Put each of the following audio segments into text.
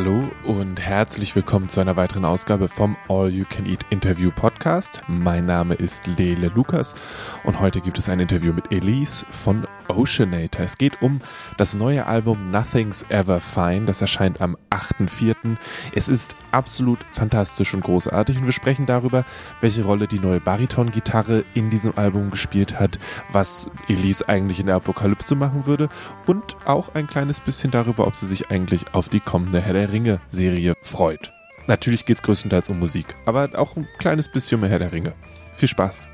Hallo und herzlich willkommen zu einer weiteren Ausgabe vom All You Can Eat Interview Podcast. Mein Name ist Lele Lukas und heute gibt es ein Interview mit Elise von Oceanator. Es geht um das neue Album Nothing's Ever Fine. Das erscheint am 8.4. Es ist absolut fantastisch und großartig und wir sprechen darüber, welche Rolle die neue Bariton-Gitarre in diesem Album gespielt hat, was Elise eigentlich in der Apokalypse machen würde und auch ein kleines bisschen darüber, ob sie sich eigentlich auf die kommende Herr der Ringe-Serie freut. Natürlich geht es größtenteils um Musik, aber auch ein kleines bisschen um Herr der Ringe. Viel Spaß!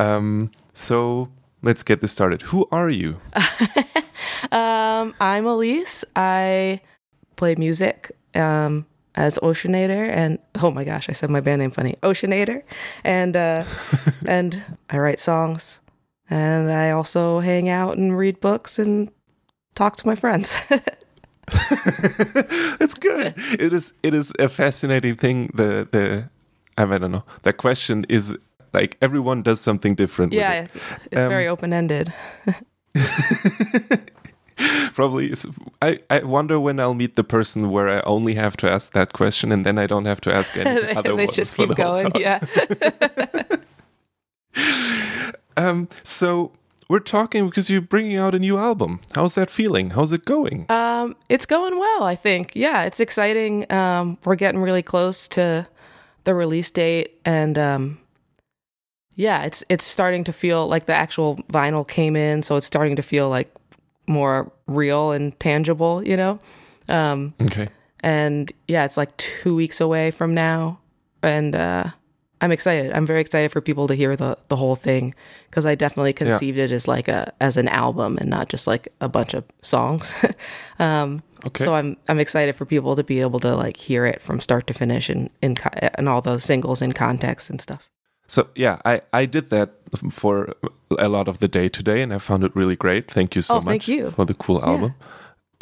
Um, so let's get this started. Who are you? um, I'm Elise. I play music um, as Oceanator, and oh my gosh, I said my band name funny, Oceanator, and uh, and I write songs, and I also hang out and read books and talk to my friends. it's good. It is. It is a fascinating thing. The the I don't know. The question is like everyone does something different. Yeah, it. it's um, very open ended. probably I, I wonder when I'll meet the person where I only have to ask that question and then I don't have to ask any other they ones just for keep going, yeah. um so we're talking because you're bringing out a new album. How's that feeling? How's it going? Um, it's going well, I think. Yeah, it's exciting. Um, we're getting really close to the release date, and um, yeah, it's it's starting to feel like the actual vinyl came in, so it's starting to feel like more real and tangible, you know. Um, okay. And yeah, it's like two weeks away from now, and uh, I'm excited. I'm very excited for people to hear the the whole thing because I definitely conceived yeah. it as like a as an album and not just like a bunch of songs. um, okay. So I'm I'm excited for people to be able to like hear it from start to finish and in and all the singles in context and stuff. So yeah, I I did that for a lot of the day today, and I found it really great. Thank you so oh, much thank you. for the cool album.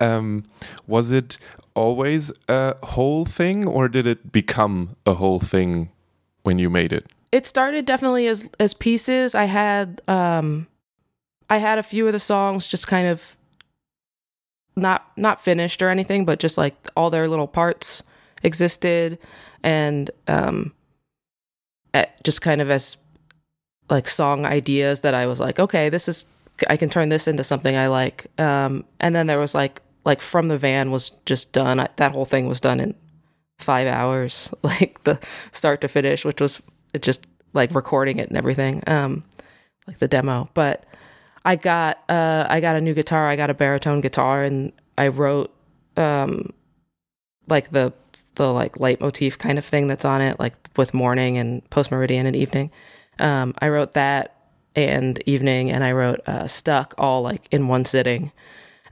Yeah. Um, was it always a whole thing, or did it become a whole thing when you made it? It started definitely as as pieces. I had um, I had a few of the songs just kind of not not finished or anything, but just like all their little parts existed, and um just kind of as like song ideas that I was like, okay, this is I can turn this into something I like. Um, and then there was like like from the van was just done. I, that whole thing was done in five hours, like the start to finish, which was it just like recording it and everything, um, like the demo. But I got uh, I got a new guitar. I got a baritone guitar, and I wrote um, like the the like leitmotif kind of thing that's on it, like with morning and post meridian and evening. Um, I wrote that and evening, and I wrote uh, stuck all like in one sitting.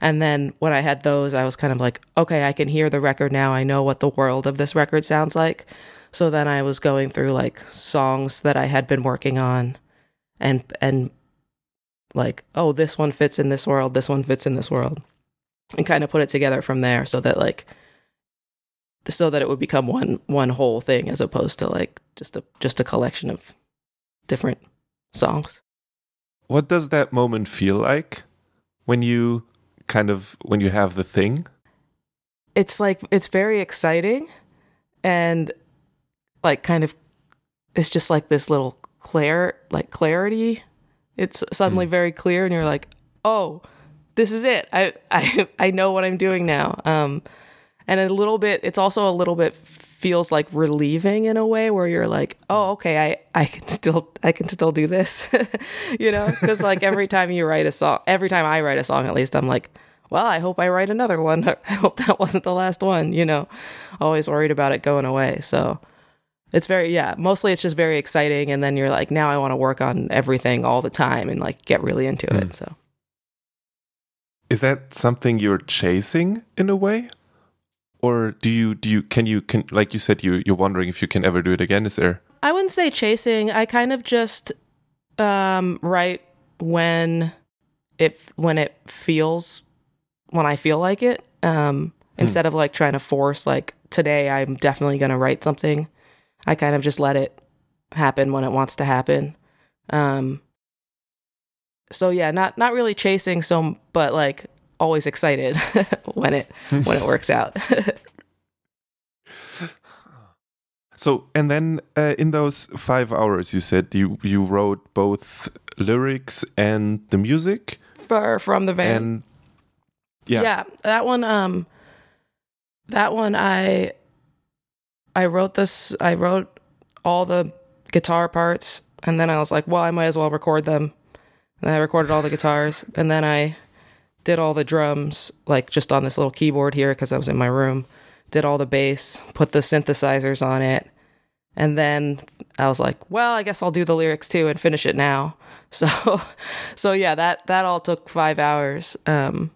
And then when I had those, I was kind of like, okay, I can hear the record now. I know what the world of this record sounds like. So then I was going through like songs that I had been working on, and and like, oh, this one fits in this world, this one fits in this world, and kind of put it together from there, so that like so that it would become one one whole thing as opposed to like just a just a collection of different songs. What does that moment feel like when you kind of when you have the thing? It's like it's very exciting and like kind of it's just like this little clear like clarity. It's suddenly mm. very clear and you're like, "Oh, this is it. I I I know what I'm doing now." Um and a little bit it's also a little bit feels like relieving in a way where you're like oh okay i i can still i can still do this you know? Because like every time you write a song every time i write a song at least i'm like well i hope i write another one. I hope that wasn't the last one you know? Always worried about it going away. So it's very yeah mostly it's just very exciting. And then you're like now i want to work on everything all the time and like get really into mm. it so. Is that something you're chasing in a way or do you do you can you can like you said you you're wondering if you can ever do it again is there? I wouldn't say chasing. I kind of just um write when it when it feels when i feel like it um hmm. instead of like trying to force like today i'm definitely going to write something. I kind of just let it happen when it wants to happen. Um so yeah, not not really chasing so but like always excited when it when it works out. so and then uh, in those 5 hours you said you you wrote both lyrics and the music for from the van. and yeah. yeah that one um that one i i wrote this i wrote all the guitar parts and then i was like well i might as well record them and i recorded all the guitars and then i did all the drums like just on this little keyboard here because i was in my room did all the bass put the synthesizers on it and then i was like well i guess i'll do the lyrics too and finish it now so so yeah that that all took five hours um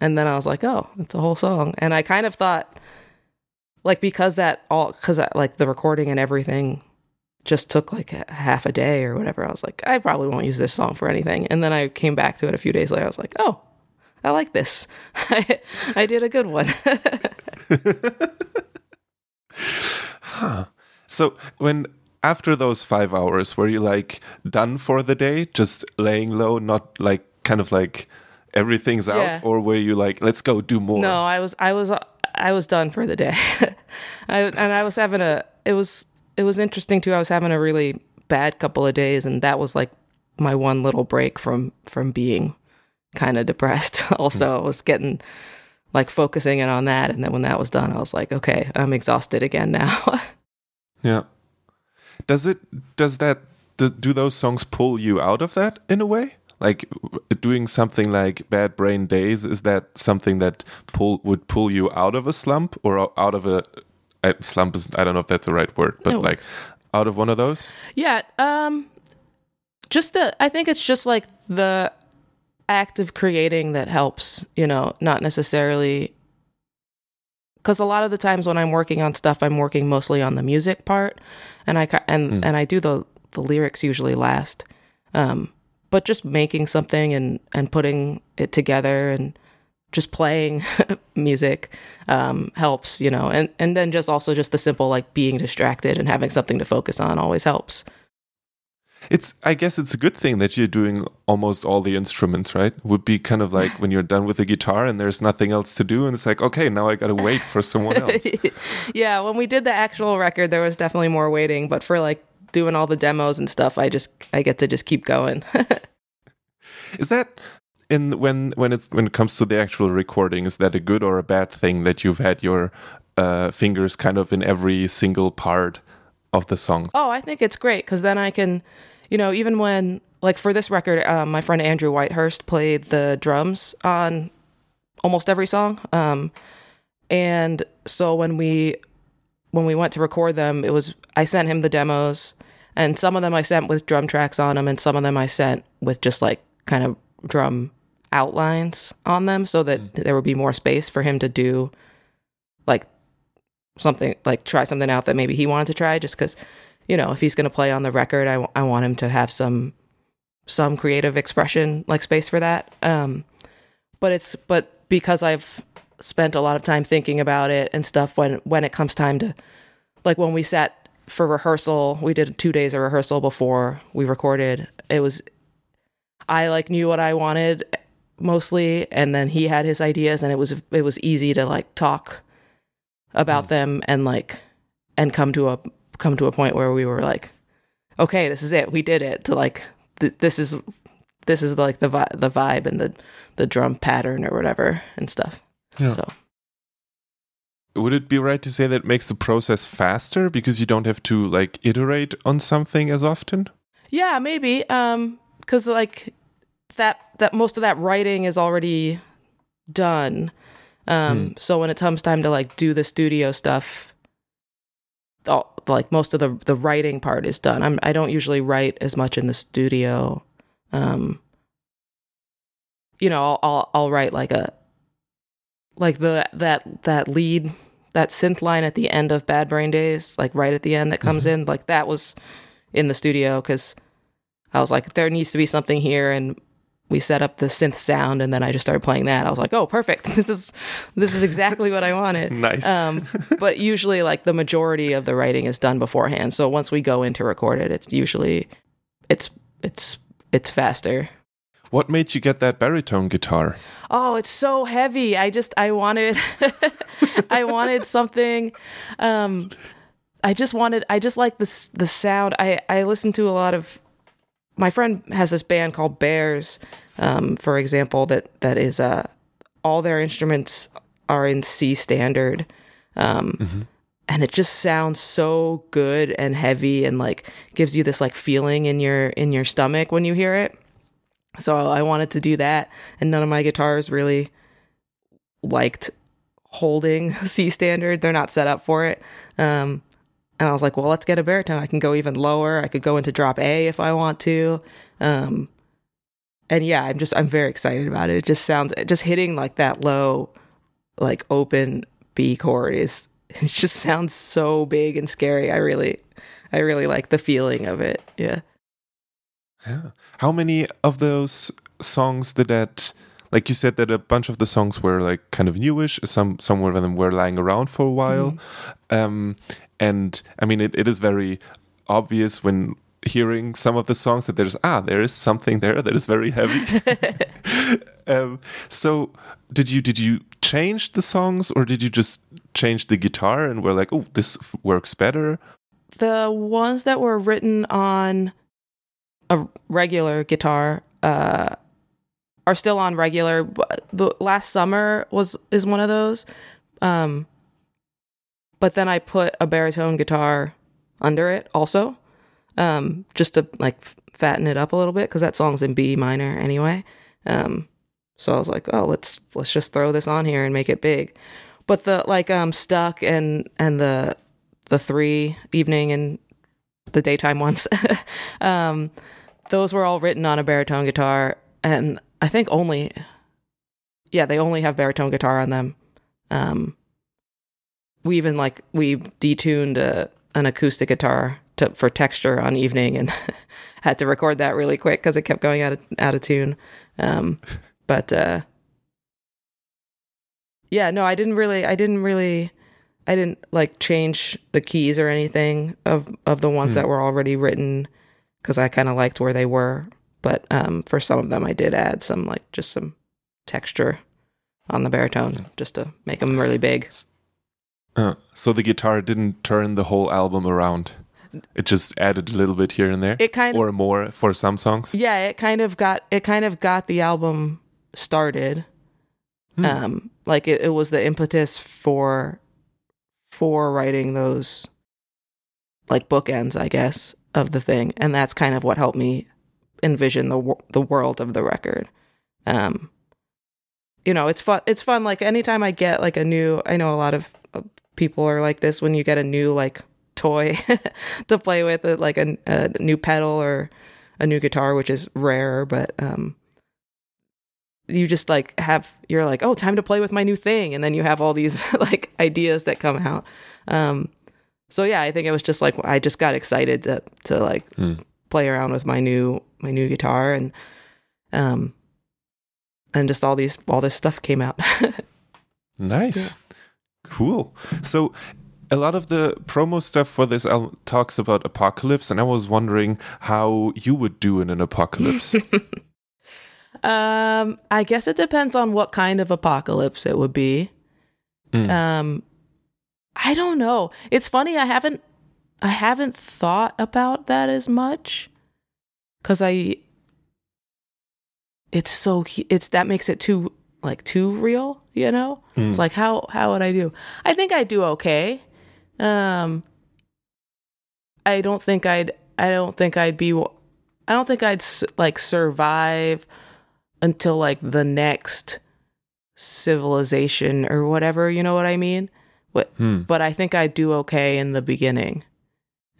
and then I was like, oh, it's a whole song. And I kind of thought, like, because that all, because like the recording and everything just took like a half a day or whatever, I was like, I probably won't use this song for anything. And then I came back to it a few days later. I was like, oh, I like this. I, I did a good one. huh. So when after those five hours, were you like done for the day, just laying low, not like kind of like everything's out, Yeah. or were you like, let's go do more? No, I was I was I was done for the day. I and I was having a it was it was interesting too. I was having a really bad couple of days and that was like my one little break from from being kind of depressed. also, I was getting like focusing in on that and then when that was done, I was like, okay, I'm exhausted again now. Yeah. Does it? Does that? Do, do those songs pull you out of that in a way? Like doing something like Bad Brain Days, is that something that pull would pull you out of a slump or out of a slump? Is I don't know if that's the right word, but like out of one of those. Yeah, um just the I think it's just like the act of creating that helps, you know, not necessarily cuz a lot of the times when I'm working on stuff I'm working mostly on the music part and I and Mm. and I do the the lyrics usually last. Um but just making something and and putting it together and just playing music um, helps, you know, and and then just also just the simple like being distracted and having something to focus on always helps. It's I guess it's a good thing that you're doing almost all the instruments, right? Would be kind of like when you're done with the guitar and there's nothing else to do, and it's like, okay, now I gotta wait for someone else. yeah, when we did the actual record, there was definitely more waiting, but for like doing all the demos and stuff, I just I get to just keep going. Is that in when when it's when it comes to the actual recording? Is that a good or a bad thing that you've had your uh, fingers kind of in every single part of the song? oh, I think it's great because then I can, you know, even when like for this record, um, my friend Andrew Whitehurst played the drums on almost every song, um, and so when we when we went to record them, it was I sent him the demos, and some of them I sent with drum tracks on them, and some of them I sent with just like kind of drum outlines on them, so that there would be more space for him to do like something like try something out that maybe he wanted to try, just because you know if he's going to play on the record, I, w- I want him to have some some creative expression like space for that. Um, but it's but because I've spent a lot of time thinking about it and stuff when when it comes time to like when we sat for rehearsal we did two days of rehearsal before we recorded it was i like knew what i wanted mostly and then he had his ideas and it was it was easy to like talk about them and like and come to a come to a point where we were like okay this is it we did it to like th- this is this is like the vi- the vibe and the the drum pattern or whatever and stuff Yeah. so Would it be right to say that it makes the process faster because you don't have to like iterate on something as often? Yeah, maybe. Um, because like that that most of that writing is already done. Um, so when it comes time to like do the studio stuff, all, like most of the the writing part is done. I'm I don't usually write as much in the studio. Um, you know, I'll I'll, I'll write like a like the that that lead that synth line at the end of Bad Brain Days, like right at the end that comes in, like that was in the studio because I was like, there needs to be something here, and we set up the synth sound, and then I just started playing that. I was like, oh, perfect. This is this is exactly what I wanted. Nice. Um, but usually, like the majority of the writing is done beforehand. So once we go in to record it, it's usually it's it's it's faster. What made you get that baritone guitar? Oh, it's so heavy. I just I wanted I wanted something um I just wanted I just like this the sound. I I listen to a lot of my friend has this band called Bears um for example that that is uh all their instruments are in C standard. Um mm-hmm. and it just sounds so good and heavy and like gives you this like feeling in your in your stomach when you hear it. So I wanted to do that, and none of my guitars really liked holding C standard. They're not set up for it. Um, and I was like, well, let's get a baritone. I can go even lower. I could go into drop A if I want to. Um, and yeah, I'm just I'm very excited about it. It just sounds just hitting like that low, like open B chord is it just sounds so big and scary. I really I really like the feeling of it. Yeah. Yeah. How many of those songs did that? Like you said that a bunch of the songs were like kind of newish. Some some of them were lying around for a while. Mm. Um, and I mean, it, it is very obvious when hearing some of the songs that there's ah there is something there that is very heavy. um, so did you did you change the songs or did you just change the guitar and were like oh this works better? The ones that were written on a regular guitar uh, are still on regular. The last summer was is one of those. Um, but then I put a baritone guitar under it also, um, just to like fatten it up a little bit because that song's in B minor anyway. Um, so I was like, oh, let's let's just throw this on here and make it big. But the like um stuck and and the the three evening and the daytime ones um those were all written on a baritone guitar, and I think only, yeah, they only have baritone guitar on them. Um, we even like we detuned a, an acoustic guitar to, for texture on evening, and had to record that really quick because it kept going out of out of tune. Um, but uh, yeah, no, I didn't really, I didn't really. I didn't like change the keys or anything of of the ones mm. that were already written because I kind of liked where they were. But um, for some of them, I did add some like just some texture on the baritone just to make them really big. Uh, so the guitar didn't turn the whole album around. It just added a little bit here and there. It kind of, or more for some songs. Yeah, it kind of got it kind of got the album started. Hmm. Um, like it, it was the impetus for for writing those like bookends, I guess of the thing, and that's kind of what helped me envision the the world of the record. Um, you know, it's fun. It's fun. Like anytime I get like a new, I know a lot of people are like this when you get a new like toy to play with, it, like a, a, new pedal or a new guitar, which is rare, but um, you just like have you're like, oh, time to play with my new thing, and then you have all these like ideas that come out. Um, so yeah, I think it was just like I just got excited to to like mm. play around with my new my new guitar and um and just all these all this stuff came out. nice. Yeah. Cool. So a lot of the promo stuff for this album talks about apocalypse and I was wondering how you would do in an apocalypse. um I guess it depends on what kind of apocalypse it would be. Mm. Um I don't know. It's funny. I haven't I haven't thought about that as much because I it's so it's that makes it too like too real. You know, mm. it's like how how would I do? I think I do okay. Um, I don't think I'd I don't think I'd be I don't think I'd like survive until like the next civilization or whatever. You know what I mean? But hmm. but I think I do okay in the beginning.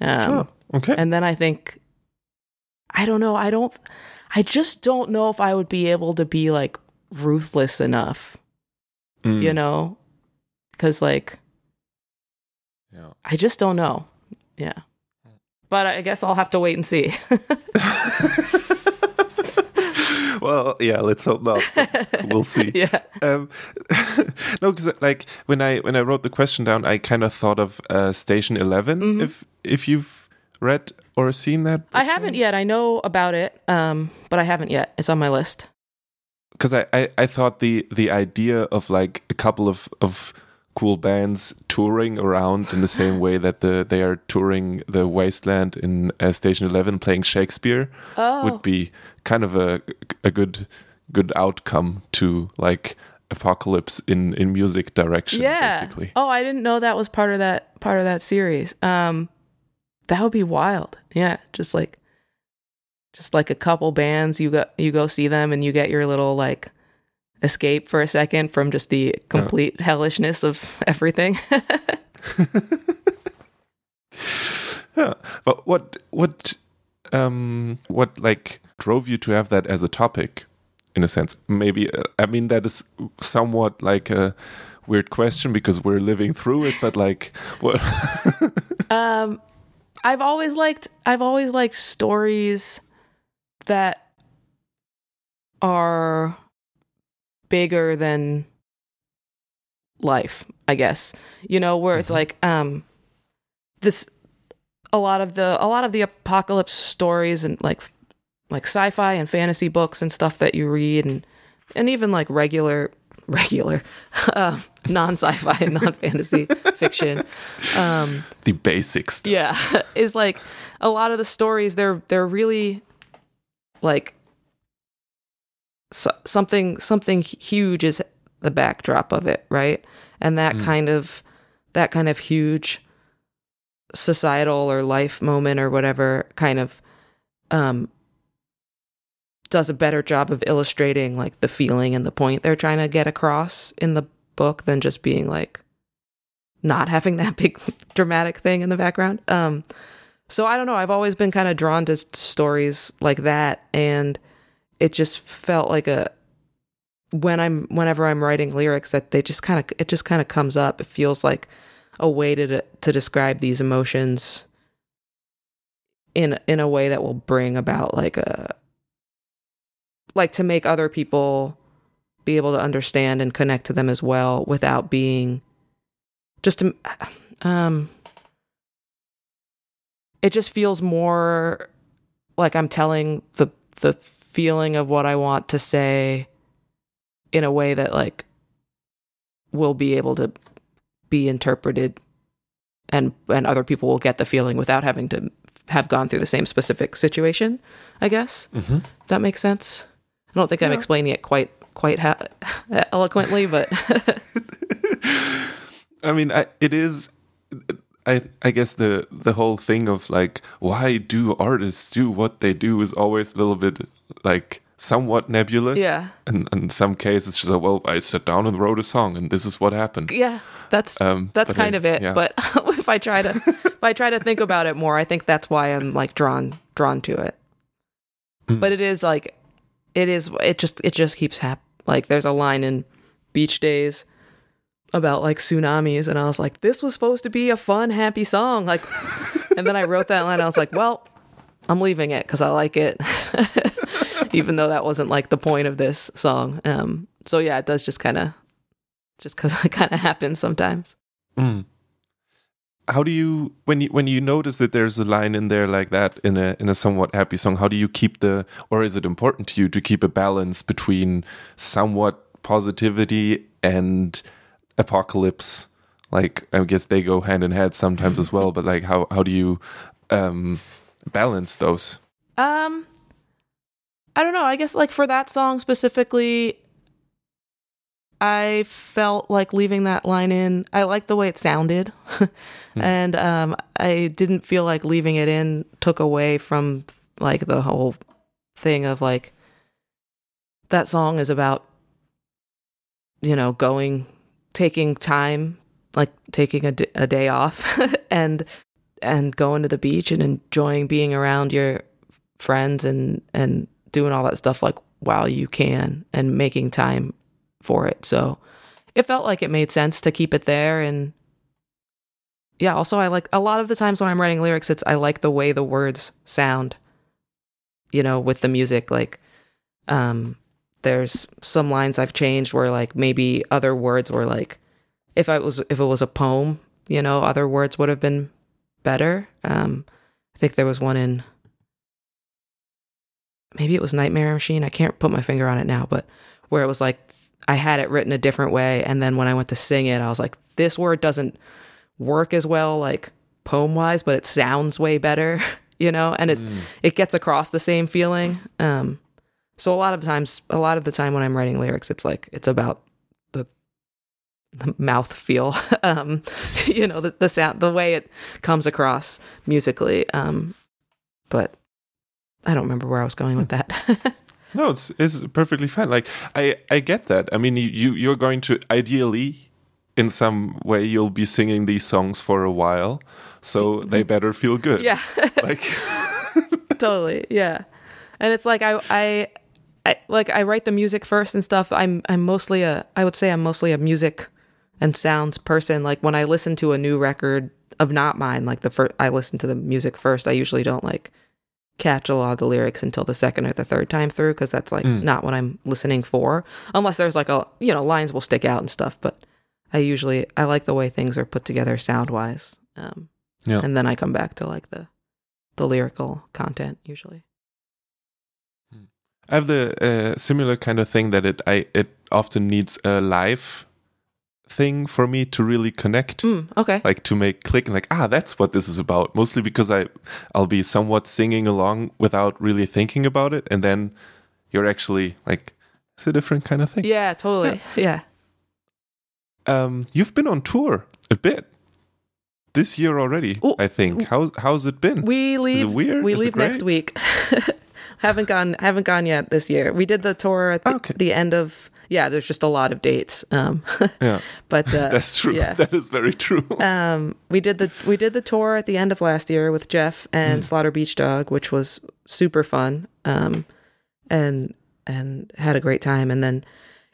Um, oh, okay. And then I think I don't know. I don't. I just don't know if I would be able to be like ruthless enough. Mm. You know, because like, yeah. I just don't know. Yeah. But I guess I'll have to wait and see. well, yeah, let's hope not. We'll see. yeah. Um, no, because like when I when I wrote the question down, I kind of thought of uh, Station 11 mm-hmm. If if you've read or seen that? I haven't yet. I know about it, um, but I haven't yet. It's on my list. Because I, I, I thought the the idea of like a couple of of cool bands touring around in the same way that the they are touring the wasteland in uh, Station Eleven playing Shakespeare Oh, would be kind of a a good good outcome to like apocalypse in in music direction yeah. basically Oh, I didn't know that was part of that part of that series. Um, that would be wild. Yeah, just like, just like a couple bands, you go you go see them, and you get your little like escape for a second from just the complete hellishness of everything. yeah but what what um what like drove you to have that as a topic in a sense? Maybe uh, i mean that is somewhat like a weird question because we're living through it but like what? Um, I've always liked I've always liked stories that are bigger than life, I guess. You know, where it's Mhm. like um this a lot of the a lot of the apocalypse stories and like like sci-fi and fantasy books and stuff that you read and and even like regular regular uh, non-sci-fi and non-fantasy fiction um the basics stuff. yeah is like a lot of the stories they're they're really like so, something something huge is the backdrop of it right and that Mm. kind of that kind of huge societal or life moment or whatever kind of um does a better job of illustrating like the feeling and the point they're trying to get across in the book than just being like not having that big dramatic thing in the background. Um so I don't know, I've always been kind of drawn to stories like that and it just felt like a when I'm whenever I'm writing lyrics that they just kind of it just kind of comes up. It feels like a way to to describe these emotions in in a way that will bring about like a like to make other people be able to understand and connect to them as well without being just um, it just feels more like I'm telling the the feeling of what I want to say in a way that like will be able to be interpreted and and other people will get the feeling without having to have gone through the same specific situation i guess Mhm. that makes sense i don't think i'm explaining it quite quite ha- eloquently but I mean, I, it is. I I guess the the whole thing of like why do artists do what they do is always a little bit like somewhat nebulous. Yeah. And in some cases, just like, well, I sat down and wrote a song, and this is what happened. yeah that's Um, that's but I- kind of it yeah. but if i try to if i try to think about it more i think that's why i'm like drawn drawn to it Mm. but it is like it is it just it just keeps hap like there's a line in beach days about like tsunamis and i was like this was supposed to be a fun happy song like and then i wrote that line i was like well i'm leaving it because i like it even though that wasn't like the point of this song um so yeah it does just kind of just because it kind of happens sometimes Mm. How do you when you when you notice that there's a line in there like that in a in a somewhat happy song? How do you keep the or is it important to you to keep a balance between somewhat positivity and apocalypse? Like I guess they go hand in hand sometimes as well, but like how how do you um balance those? Um, I don't know. I guess like for that song specifically, I felt like leaving that line in. I liked the way it sounded, and um, I didn't feel like leaving it in took away from like the whole thing of like that song is about you know going taking time like taking a, d- a day off and and going to the beach and enjoying being around your friends and and doing all that stuff like while you can and making time for it. So it felt like it made sense to keep it there and yeah also i like a lot of the times when i'm writing lyrics it's i like the way the words sound you know with the music like um there's some lines i've changed where like maybe other words were like if i was if it was a poem you know other words would have been better um I think there was one in maybe it was Nightmare Machine. I can't put my finger on it now, but where it was like I had it written a different way, and then when I went to sing it, I was like, this word doesn't work as well, like poem wise, but it sounds way better, you know, and it Mm. it gets across the same feeling. Um, so a lot of times, a lot of the time when I'm writing lyrics, it's like it's about the the mouth feel, um, you know, the, the sound, the way it comes across musically. Um, but I don't remember where I was going with that. No, it's it's perfectly fine. Like I I get that. I mean, you, you you're going to ideally, in some way, you'll be singing these songs for a while, so they better feel good. yeah, Like totally. Yeah, and it's like I I. I, like I write the music first and stuff. I'm I'm mostly a I would say I'm mostly a music and sounds person. Like when I listen to a new record of not mine, like the first I listen to the music first. I usually don't like catch a lot of the lyrics until the second or the third time through because that's like Mm. not what I'm listening for. Unless there's like a you know lines will stick out and stuff. But I usually I like the way things are put together sound wise. Um, Yeah. and then I come back to like the the lyrical content usually. I have the uh, similar kind of thing that it I it often needs a live thing for me to really connect. Mm, okay. Like to make click and like ah that's what this is about. Mostly because I I'll be somewhat singing along without really thinking about it, and then you're actually like it's a different kind of thing. Yeah, totally. Yeah. Um, you've been on tour a bit this year already. Ooh, I think. How's how's it been? We leave. weird? We Is leave next week. haven't gone. Haven't gone yet this year. We did the tour at the, Okay. the end of. Yeah, there's just a lot of dates. Um, yeah, but uh, that's true. Yeah. That is very true. um, we did the we did the tour at the end of last year with Jeff and Slaughter Beach Dog, which was super fun. Um, and and had a great time. And then,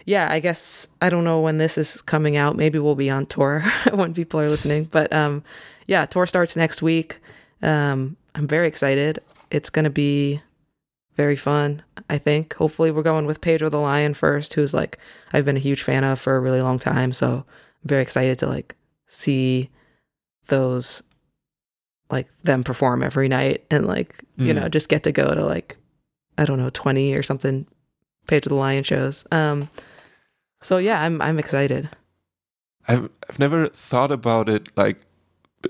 yeah, I guess I don't know when this is coming out. Maybe we'll be on tour when people are listening. But um, yeah, tour starts next week. Um, I'm very excited. It's gonna be very fun. I think. Hopefully, we're going with Pedro the Lion first, who's like I've been a huge fan of for a really long time. So I'm very excited to like see those like them perform every night and like you Mm. know just get to go to like I don't know 20 or something Pedro the Lion shows. Um so yeah, I'm I'm excited. I've I've never thought about it like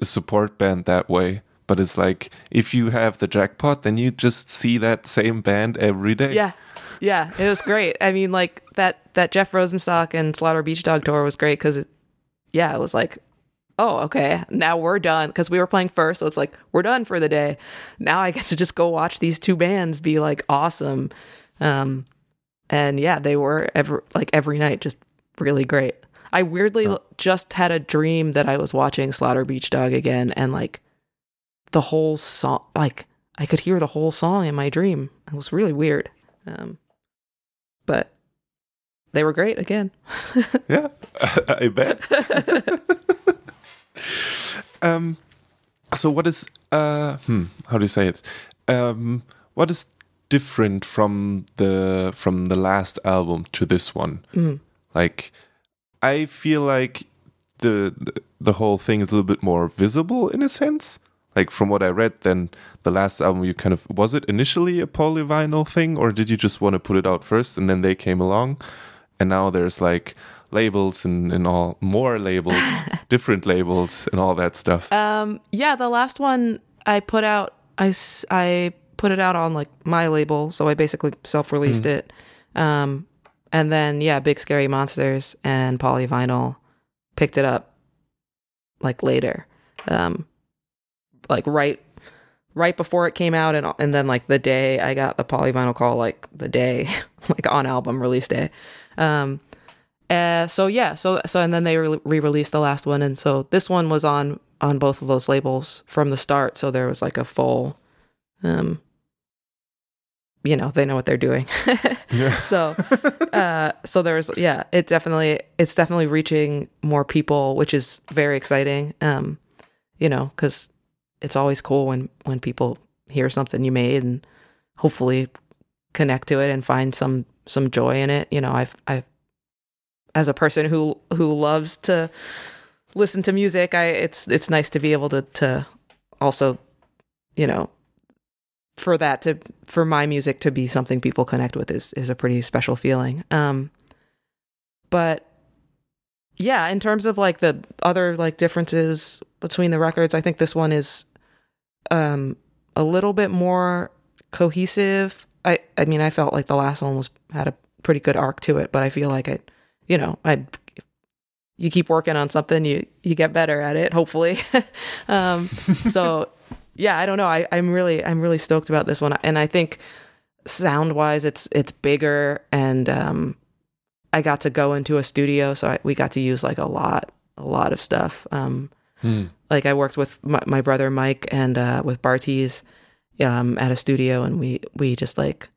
a support band that way. But it's like if you have the jackpot, then you just see that same band every day. Yeah. Yeah, it was great. I mean like that that Jeff Rosenstock and Slaughter Beach Dog tour was great cuz yeah, it was like oh, okay. Now we're done cuz we were playing first, so it's like we're done for the day. Now I get to just go watch these two bands be like awesome. Um and yeah, they were ever like every night just really great. I weirdly l- just had a dream that I was watching Slaughter Beach Dog again and like the whole song like I could hear the whole song in my dream. It was really weird. Um but they were great again. Yeah, I bet. um, so what is uh, hmm, how do you say it? Um, what is different from the from the last album to this one? Mm. Like, I feel like the, the the whole thing is a little bit more visible in a sense. Like from what I read, then the last album you kind of was it initially a polyvinyl thing, or did you just want to put it out first and then they came along, and now there's like labels and, and all more labels, different labels and all that stuff. Um, yeah, the last one I put out, I I put it out on like my label, so I basically self released it. Um, and then yeah, Big Scary Monsters and Polyvinyl picked it up like later, um, like right right before it came out, and and then like the day I got the Polyvinyl call, like the day like on album release day. Um, uh, so yeah, so so and then they re- re-released the last one, and so this one was on on both of those labels from the start. So there was like a full, um, you know, they know what they're doing. Yeah. so, uh, so there's yeah, it definitely it's definitely reaching more people, which is very exciting. Um, you know, because it's always cool when when people hear something you made and hopefully connect to it and find some some joy in it. You know, I've I've as a person who who loves to listen to music, I it's it's nice to be able to to also you know, for that to for my music to be something people connect with is is a pretty special feeling. Um, but yeah, in terms of like the other like differences between the records, I think this one is um a little bit more cohesive. I I mean, I felt like the last one was had a pretty good arc to it, but I feel like it, you know, I you keep working on something, you you get better at it, hopefully. um, so yeah, I don't know. I I'm really I'm really stoked about this one, and I think sound wise, it's it's bigger, and um, I got to go into a studio, so I, we got to use like a lot a lot of stuff. Um, Hmm. like I worked with my, my brother Mike and uh, with Bartees um, at a studio, and we we just like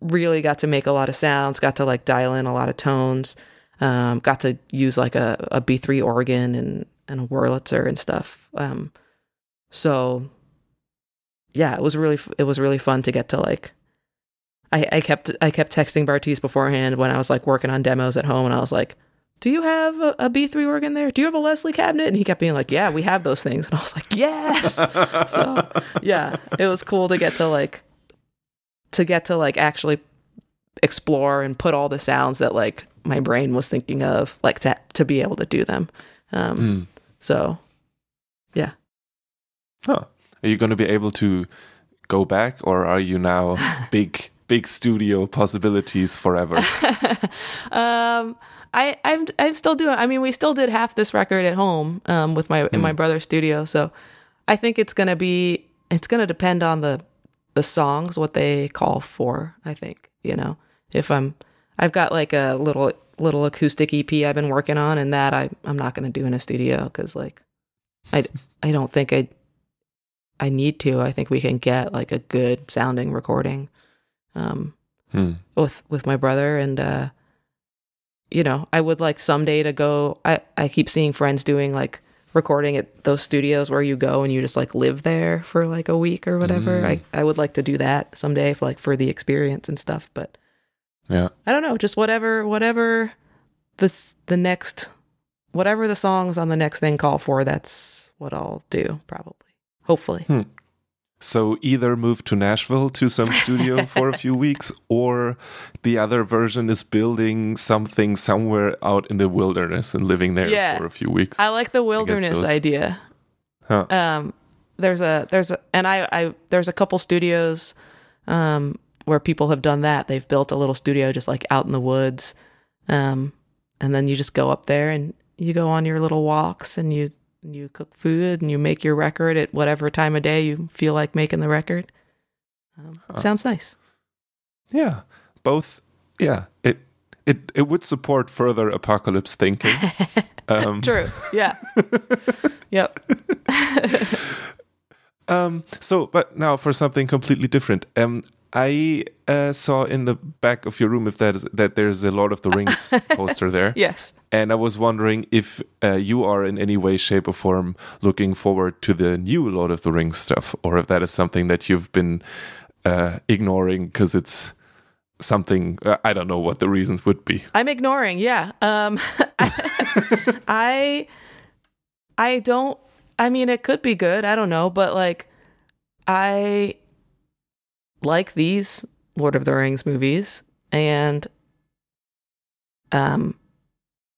really got to make a lot of sounds, got to like dial in a lot of tones, um, got to use like a a B three organ and and a Wurlitzer and stuff. Um, so yeah, it was really it was really fun to get to like. I, I kept I kept texting Bartees beforehand when I was like working on demos at home, and I was like, do you have a, a B3 organ there? Do you have a Leslie cabinet? And he kept being like, yeah, we have those things. And I was like, yes. so yeah, it was cool to get to like, to get to like actually explore and put all the sounds that like my brain was thinking of, like to, to be able to do them. Um, Hmm. so yeah. Huh. Are you going to be able to go back, or are you now big, big studio possibilities forever? um, I I'm I'm still doing. I mean, we still did half this record at home um, with my in my brother's studio. So I think it's gonna be it's gonna depend on the the songs what they call for. I think you know if I'm I've got like a little little acoustic EP I've been working on, and that I I'm not gonna do in a studio because like I I don't think I I need to. I think we can get like a good sounding recording. Um, Hmm. with with my brother and uh you know i would like someday to go i i keep seeing friends doing like recording at those studios where you go and you just like live there for like a week or whatever. Mm. I i would like to do that someday for like for the experience and stuff but Yeah. i don't know just whatever whatever this the next whatever the songs on the next thing call for that's what i'll do probably. Hopefully hmm. So either move to Nashville to some studio for a few weeks, or the other version is building something somewhere out in the wilderness and living there Yeah. for a few weeks. i like the wilderness idea Huh. um there's a there's a and I I there's a couple studios um where people have done that. They've built a little studio just like out in the woods. Um and then you just go up there and you go on your little walks and you you cook food and you make your record at whatever time of day you feel like making the record. Um, it sounds nice. Yeah, both. Yeah, it it it would support further apocalypse thinking. Um, True. Yeah. yep. Um, so, but now for something completely different. Um, I uh, saw in the back of your room if that is that there's a Lord of the Rings poster there, Yes. and I was wondering if uh, you are in any way, shape, or form looking forward to the new Lord of the Rings stuff, or if that is something that you've been uh, ignoring because it's something uh, I don't know what the reasons would be. I'm ignoring. Yeah. Um, I, I don't. I mean, it could be good. I don't know, but like, I like these Lord of the Rings movies, and um,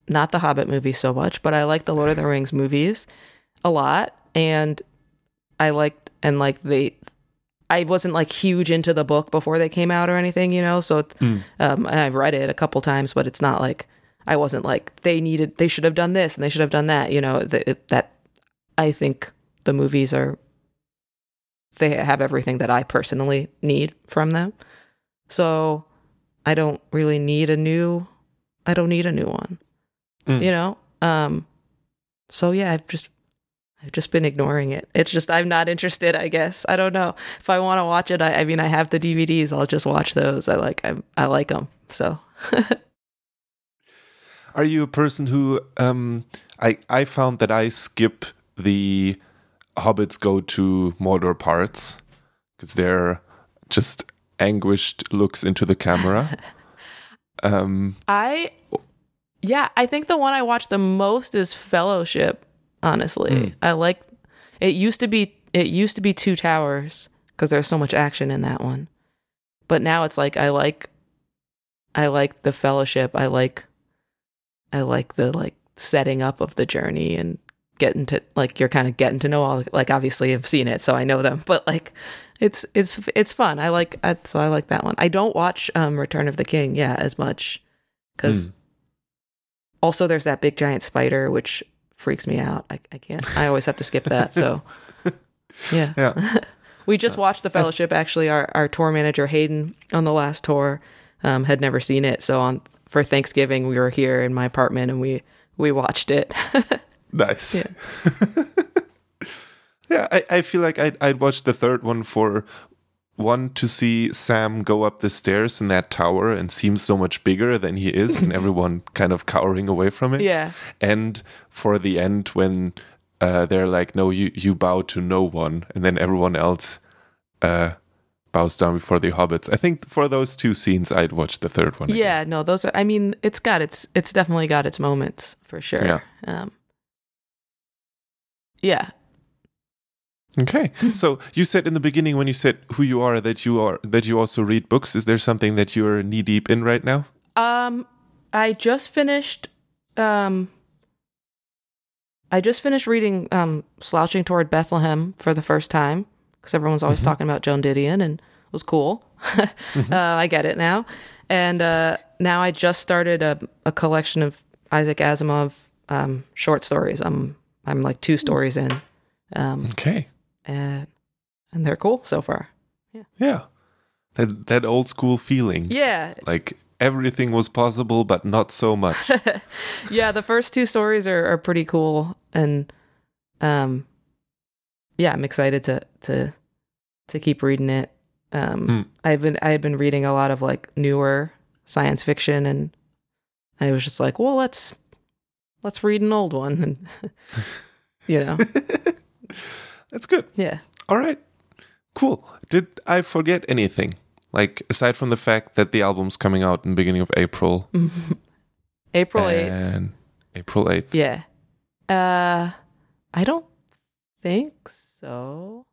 not the Hobbit movie so much, but I like the Lord of the Rings movies a lot, and I liked and like they. I wasn't like huge into the book before they came out or anything, you know. So um, I've read it a couple times, but it's not like I wasn't like they needed, they should have done this and they should have done that. You know, that, that I think the movies are, they have everything that I personally need from them. So I don't really need a new, I don't need a new one, Mm. you know? Um, so yeah, I've just, I've just been ignoring it. It's just I'm not interested. I guess I don't know if I want to watch it. I, I mean, I have the DVDs. I'll just watch those. I like I I like them. So Are you a person who um I I found that I skip the hobbits go to Mordor parts because they're just anguished looks into the camera. um I, yeah, I think the one I watch the most is Fellowship. Honestly, I like. It used to be it used to be Two Towers because there's so much action in that one. But now it's like I like I like the fellowship. I like I like the like setting up of the journey and getting to like you're kind of getting to know all like obviously I've seen it so I know them but like it's it's it's fun. I like I, so I like that one. I don't watch um Return of the King yeah as much because Mm. also there's that big giant spider which freaks me out. I, I can't I always have to skip that so yeah. Yeah. we just watched the fellowship actually our, our tour manager hayden on the last tour um, had never seen it so on for thanksgiving we were here in my apartment and we we watched it Nice. Yeah. yeah, I, I feel like I'd, I'd watch the third one for one to see Sam go up the stairs in that tower and seem so much bigger than he is, and everyone kind of cowering away from it. yeah And for the end, when uh, they're like, "No, you you bow to no one," and then everyone else uh, bows down before the hobbits. I think for those two scenes, I'd watch the third one. again. yeah no those are i mean it's got its it's definitely got its moments for sure Yeah. um yeah Okay. So you said in the beginning when you said who you are that you are that you also read books. Is there something that you're knee deep in right now? um i just finished um i just finished reading um slouching toward bethlehem for the first time because everyone's always talking about joan didion and it was cool uh, i get it now and uh now i just started a, a collection of isaac asimov um short stories i'm i'm like two stories in um Okay. and and they're cool so far Yeah. Yeah. That that old school feeling. yeah Like everything was possible, but not so much. yeah, the first two stories are, are pretty cool, and um, yeah, I'm excited to to to keep reading it. Um, Hmm. I've been I've been reading a lot of like newer science fiction, and I was just like, well, let's let's read an old one, and you know, That's good. yeah. All right. Cool. Did I forget anything? Like aside from the fact that the album's coming out in the beginning of April April eighth. April 8th. Yeah. Uh, I don't think so.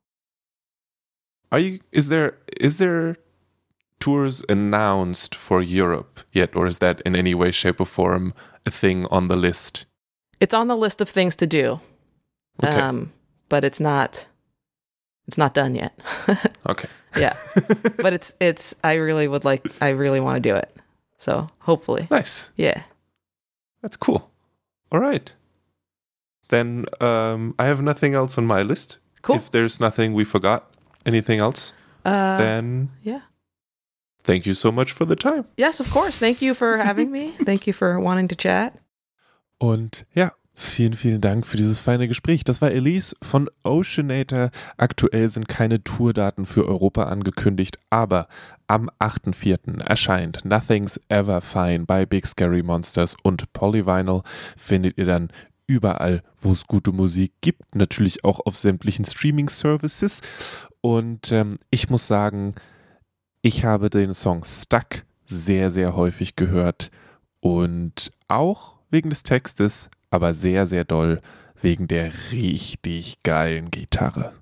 Are you is there is there tours announced for Europe yet or is that in any way shape or form thing on the list? It's on the list of things to do. Okay. Um, but it's not it's not done yet. okay. yeah. but it's it's I really would like I really want to do it. So hopefully. Nice. Yeah. That's cool. All right. Then um, I have nothing else on my list. Cool. If there's nothing we forgot, anything else, uh then yeah. Thank you so much for the time. Yes, of course. Thank you for having me. Thank you for wanting to chat. Und ja, vielen, vielen Dank für dieses feine Gespräch. Das war Elise von Oceanator. Aktuell sind keine Tourdaten für Europa angekündigt, aber am 8.4. erscheint Nothing's Ever Fine bei Big Scary Monsters und Polyvinyl. Findet ihr dann überall, wo es gute Musik gibt, natürlich auch auf sämtlichen Streaming-Services. Und ähm, ich muss sagen, ich habe den Song Stuck sehr, sehr häufig gehört und auch wegen des Textes, aber sehr, sehr doll wegen der richtig geilen Gitarre.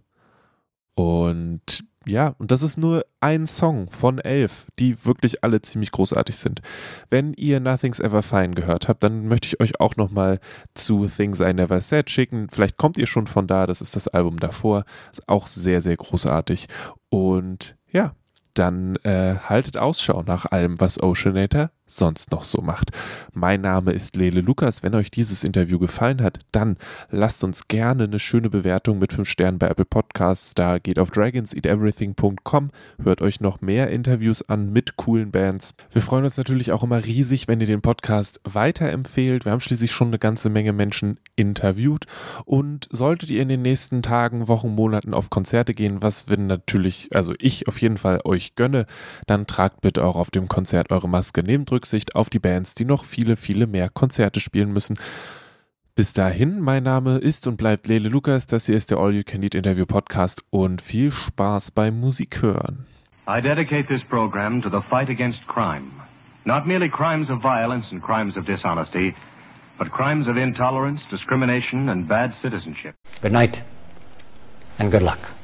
Und ja, und das ist nur ein Song von elf, die wirklich alle ziemlich großartig sind. Wenn ihr Nothing's Ever Fine gehört habt, dann möchte ich euch auch nochmal zu Things I Never Said schicken. Vielleicht kommt ihr schon von da, das ist das Album davor. Ist auch sehr, sehr großartig. Und ja, dann äh, haltet Ausschau nach allem, was Oceanator sonst noch so macht. Mein Name ist Lele Lukas. Wenn euch dieses Interview gefallen hat, dann lasst uns gerne eine schöne Bewertung mit 5 Sternen bei Apple Podcasts da. Geht auf dragonseateverything.com, hört euch noch mehr Interviews an mit coolen Bands. Wir freuen uns natürlich auch immer riesig, wenn ihr den Podcast weiterempfehlt. Wir haben schließlich schon eine ganze Menge Menschen interviewt. Und solltet ihr in den nächsten Tagen, Wochen, Monaten auf Konzerte gehen, was wir natürlich, also ich auf jeden Fall euch gönne, dann tragt bitte auch auf dem Konzert eure Maske. Nehmt Rücksicht auf die Bands, die noch viele, viele mehr Konzerte spielen müssen. Bis dahin, mein Name ist und bleibt Lele Lukas. Das hier ist der All You Can Eat Interview Podcast und viel Spaß beim Musik hören. I dedicate this program to the fight against crime. Not merely crimes of violence and crimes of dishonesty, but crimes of intolerance, discrimination, and bad citizenship. Good night. and good luck.